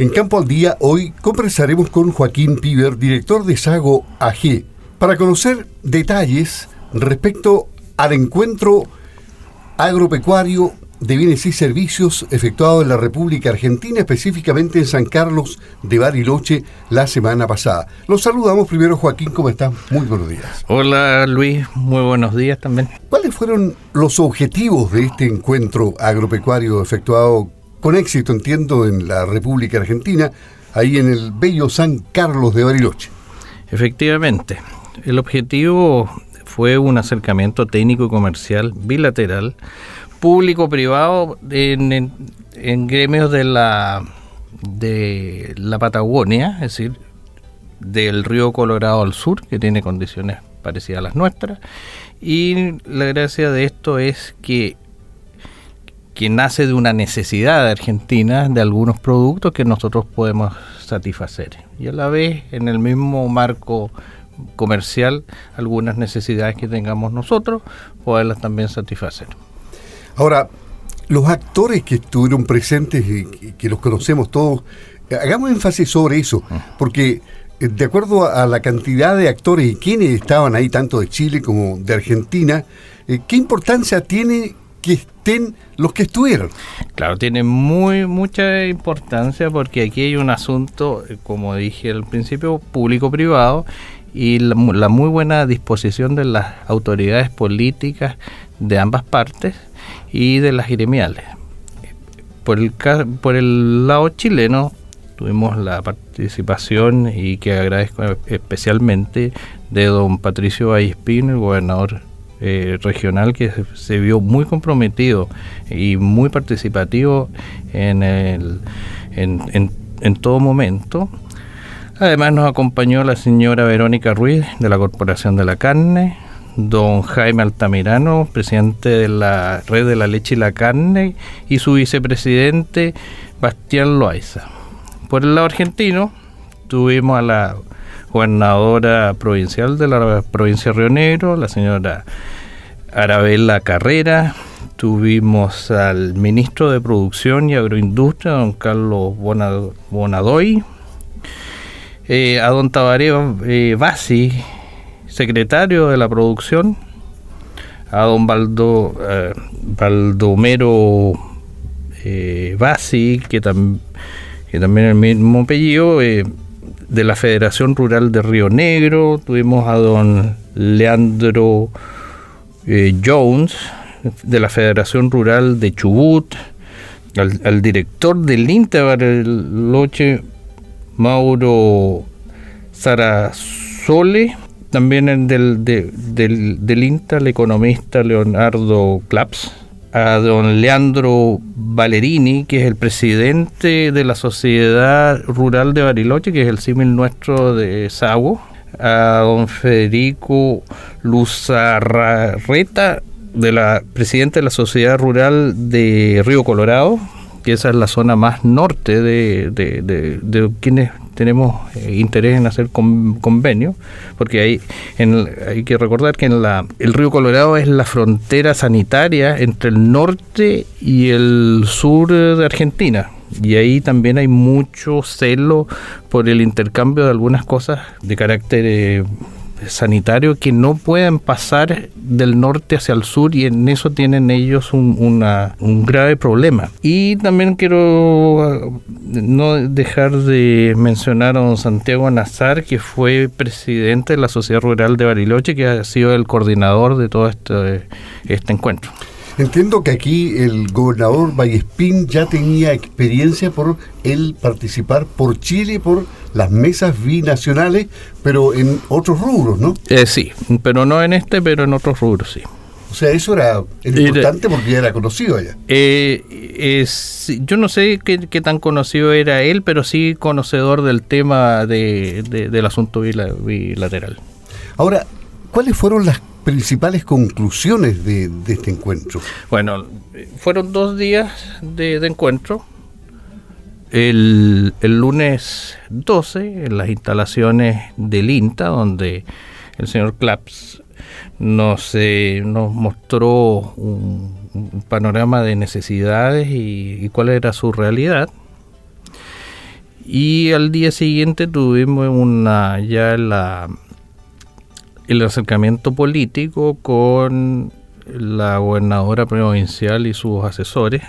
En Campo al Día hoy conversaremos con Joaquín Piver, director de Sago AG, para conocer detalles respecto al encuentro agropecuario de bienes y servicios efectuado en la República Argentina, específicamente en San Carlos de Bariloche la semana pasada. Los saludamos primero, Joaquín, ¿cómo estás? Muy buenos días. Hola Luis, muy buenos días también. ¿Cuáles fueron los objetivos de este encuentro agropecuario efectuado con éxito, entiendo, en la República Argentina, ahí en el bello San Carlos de Bariloche? Efectivamente, el objetivo fue un acercamiento técnico y comercial bilateral público-privado en, gremios de la, de la Patagonia, es decir, del río Colorado al sur, que tiene condiciones parecidas a las nuestras. Y la gracia de esto es que, que nace de una necesidad de Argentina de algunos productos que nosotros podemos satisfacer. Y a la vez, en el mismo marco comercial, algunas necesidades que tengamos nosotros, poderlas también satisfacer. Ahora, los actores que estuvieron presentes y que los conocemos todos, hagamos énfasis sobre eso, ah. porque eh, de acuerdo a la cantidad de actores y quienes estaban ahí, tanto de Chile como de Argentina, eh, ¿qué importancia tiene que estén los que estuvieron? Claro, tiene muy mucha importancia porque aquí hay un asunto, eh, como dije al principio, público-privado y la, la muy buena disposición de las autoridades políticas de ambas partes y de las gremiales. Por el, lado chileno tuvimos la participación y que agradezco especialmente de don Patricio Vallespín, el gobernador eh, regional que se, vio muy comprometido y muy participativo en, el, en, en todo momento. Además nos acompañó la señora Verónica Ruiz de la Corporación de la Carne, don Jaime Altamirano, presidente de la Red de la Leche y la Carne, y su vicepresidente Bastián Loaiza. Por el lado argentino, tuvimos a la gobernadora provincial de la provincia de Río Negro, la señora Arabella Carrera, tuvimos al ministro de Producción y Agroindustria, don Carlos Bonadoy, eh, a don Tabaré eh, secretario de la producción, a don Baldo, eh, Baldomero eh, Basi, que, también el mismo apellido, de la Federación Rural de Río Negro, tuvimos a don Leandro eh, Jones, de la Federación Rural de Chubut, al, director del INTA Loche, Mauro Sarasole, también del, del, del INTA, el economista Leonardo Claps, a don Leandro Valerini, que es el presidente de la Sociedad Rural de Bariloche, que es el símil nuestro de Sago, a don Federico Luzarreta, de la presidente de la Sociedad Rural de Río Colorado, que esa es la zona más norte de, de, de quienes tenemos eh, interés en hacer convenio, porque hay, hay que recordar que en la, el río Colorado es la frontera sanitaria entre el norte y el sur de Argentina. Y ahí también hay mucho celo por el intercambio de algunas cosas de carácter eh, sanitario que no pueden pasar del norte hacia el sur y en eso tienen ellos un, un grave problema. Y también quiero uh, no dejar de mencionar a don Santiago Nazar, que fue presidente de la Sociedad Rural de Bariloche, que ha sido el coordinador de todo este, este encuentro. Entiendo que aquí el gobernador Vallespín ya tenía experiencia por él participar por Chile, por las mesas binacionales, pero en otros rubros, ¿no? Eh, sí, pero no en este, pero en otros rubros, sí. O sea, eso era, importante porque ya era conocido allá. Eh, yo no sé qué, tan conocido era él, pero sí conocedor del tema de, del asunto bilateral. Ahora, ¿cuáles fueron las principales conclusiones de, este encuentro? Bueno, fueron dos días de, encuentro. El, lunes 12, en las instalaciones del INTA, donde el señor Claps nos, eh, nos mostró un, panorama de necesidades y, cuál era su realidad. Y al día siguiente tuvimos una ya la el acercamiento político con la gobernadora provincial y sus asesores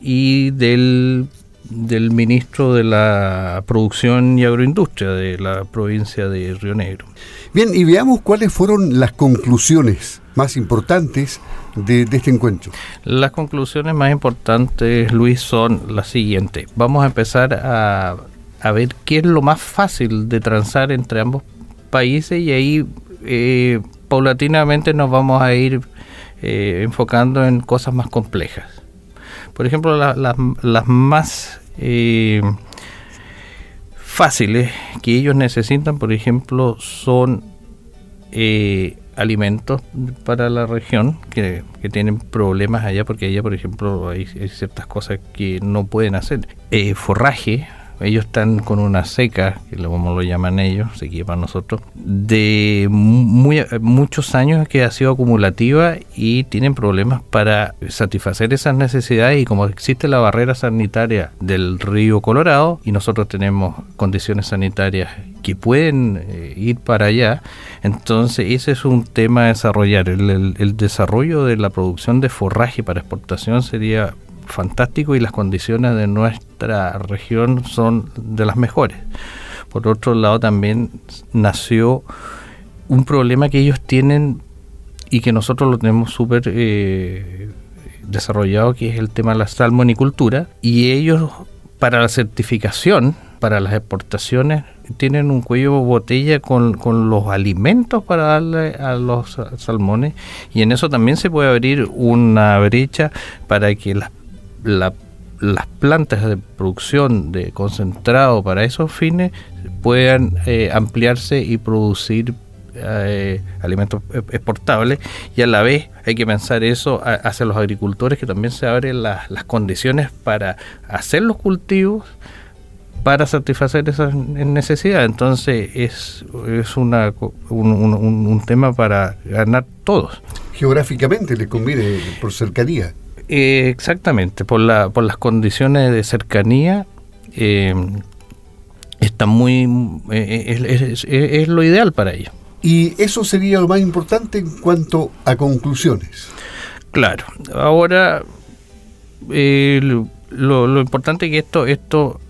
y del, del ministro de la Producción y Agroindustria de la provincia de Río Negro. Bien, y veamos cuáles fueron las conclusiones más importantes de, de, este encuentro. Las conclusiones más importantes, Luis, son las siguientes. Vamos a empezar a, a ver qué es lo más fácil de transar entre ambos países y ahí eh, paulatinamente nos vamos a ir eh, enfocando en cosas más complejas. Por ejemplo, las más eh, fáciles que ellos necesitan, por ejemplo, son alimentos para la región que, tienen problemas allá, porque allá, por ejemplo, hay, hay ciertas cosas que no pueden hacer. forraje, ellos están con una seca, que como lo llaman ellos, sequía para nosotros, de muy, muchos años que ha sido acumulativa y tienen problemas para satisfacer esas necesidades y como existe la barrera sanitaria del río Colorado y nosotros tenemos condiciones sanitarias que pueden eh, ir para allá, entonces ese es un tema a desarrollar. el desarrollo de la producción de forraje para exportación sería fantástico y las condiciones de nuestra región son de las mejores. Por otro lado, también nació un problema que ellos tienen y que nosotros lo tenemos súper eh, desarrollado, que es el tema de la salmonicultura. Y ellos, para la certificación, para las exportaciones, tienen un cuello botella con, con, los alimentos para darle a los salmones y en eso también se puede abrir una brecha para que las las plantas de producción de concentrado para esos fines puedan eh, ampliarse y producir eh, alimentos e-, exportables y a la vez hay que pensar eso hacia los agricultores que también se abren las, condiciones para hacer los cultivos para satisfacer esas necesidades. Entonces es, es una, un, un tema para ganar todos. Geográficamente le conviene por cercanía. Eh, exactamente, por, la, por las condiciones de cercanía, eh, está muy eh, es, lo ideal para ellos. Y eso sería lo más importante en cuanto a conclusiones. Claro, ahora lo, lo, importante es que esto, esto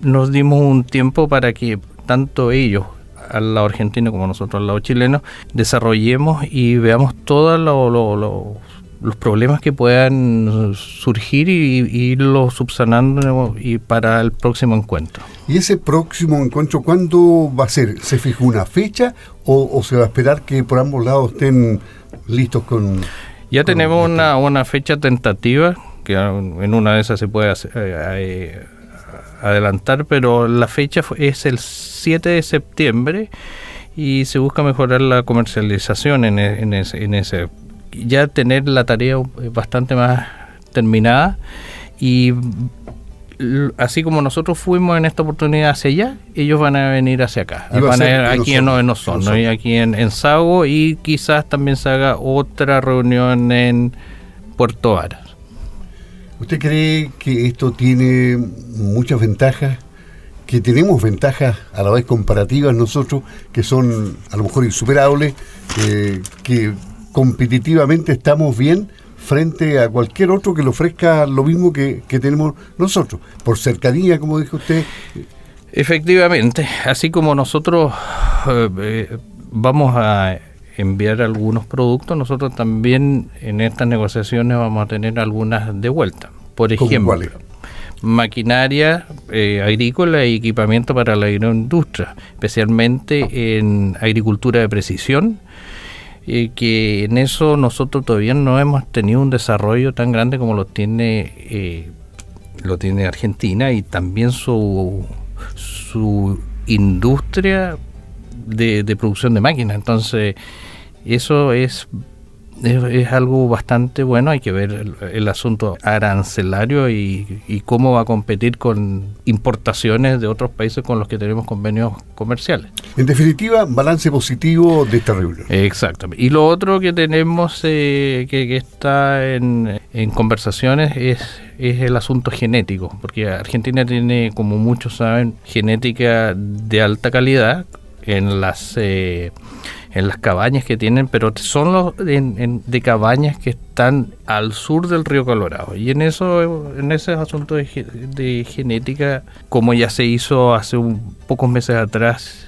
nos dimos un tiempo para que tanto ellos al lado argentino como nosotros al lado chileno desarrollemos y veamos todo lo, lo los problemas que puedan surgir y, irlo subsanando y para el próximo encuentro. ¿Y ese próximo encuentro cuándo va a ser? ¿Se fijó una fecha o, se va a esperar que por ambos lados estén listos con... Ya tenemos una, una, fecha tentativa, que en una de esas se puede eh, eh, adelantar, pero la fecha es el 7 de septiembre y se busca mejorar la comercialización en, e, en, ese, en ese ya tener la tarea bastante más terminada y así como nosotros fuimos en esta oportunidad hacia allá, ellos van a venir hacia acá. Van a ir aquí en Osorno, ¿no? y aquí en, en Sago y quizás también se haga otra reunión en Puerto Varas. ¿Usted cree que esto tiene muchas ventajas? Que tenemos ventajas a la vez comparativas nosotros, que son a lo mejor insuperables, eh, que competitivamente estamos bien frente a cualquier otro que le ofrezca lo mismo que, tenemos nosotros, por cercanía, como dijo usted. Efectivamente, así como nosotros eh, eh, vamos a enviar algunos productos, nosotros también en estas negociaciones vamos a tener algunas de vuelta. Por ejemplo, maquinaria eh, agrícola y equipamiento para la agroindustria, especialmente en agricultura de precisión, que en eso nosotros todavía no hemos tenido un desarrollo tan grande como lo tiene eh, lo tiene Argentina y también su su industria de, producción de máquinas. Entonces eso es es, algo bastante bueno. Hay que ver el, asunto arancelario y, y, cómo va a competir con importaciones de otros países con los que tenemos convenios comerciales. En definitiva, balance positivo de esta reunión. Exactamente. Y lo otro que tenemos eh, que, que, está en, en conversaciones es, es el asunto genético, porque Argentina tiene, como muchos saben, genética de alta calidad en las eh, en las cabañas que tienen, pero son los de cabañas que están al sur del río Colorado. Y en eso, en ese asunto de, genética, como ya se hizo hace un pocos meses atrás,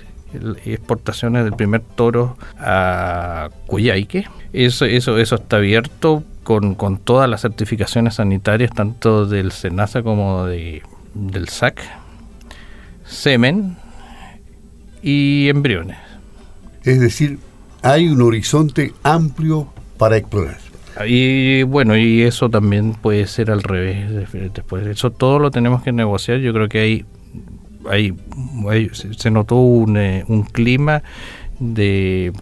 exportaciones del primer toro a Cuyaique, eso, eso, eso está abierto con, con todas las certificaciones sanitarias, tanto del SENASA como de, del SAC, semen y embriones. Es decir, hay un horizonte amplio para explorar. Y bueno, y eso también puede ser al revés. Después eso todo lo tenemos que negociar. Yo creo que hay, hay, se notó un, eh, un clima de,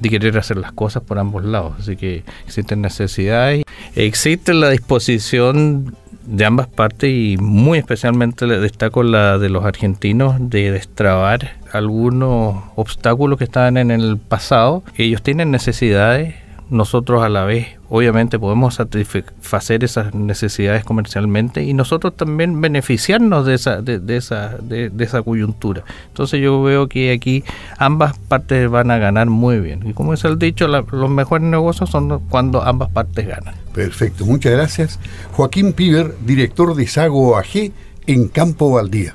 de querer hacer las cosas por ambos lados. Así que existen necesidades. Existe la disposición de ambas partes y muy especialmente le destaco la de los argentinos de destrabar algunos obstáculos que estaban en el pasado. Ellos tienen necesidades, nosotros a la vez obviamente podemos satisfacer esas necesidades comercialmente y nosotros también beneficiarnos de esa, de, esa, de, esa coyuntura. Entonces yo veo que aquí ambas partes van a ganar muy bien. Y como es el dicho, los mejores negocios son cuando ambas partes ganan. Perfecto, muchas gracias. Joaquín Piver, director de Sago AG en Campo Valdía.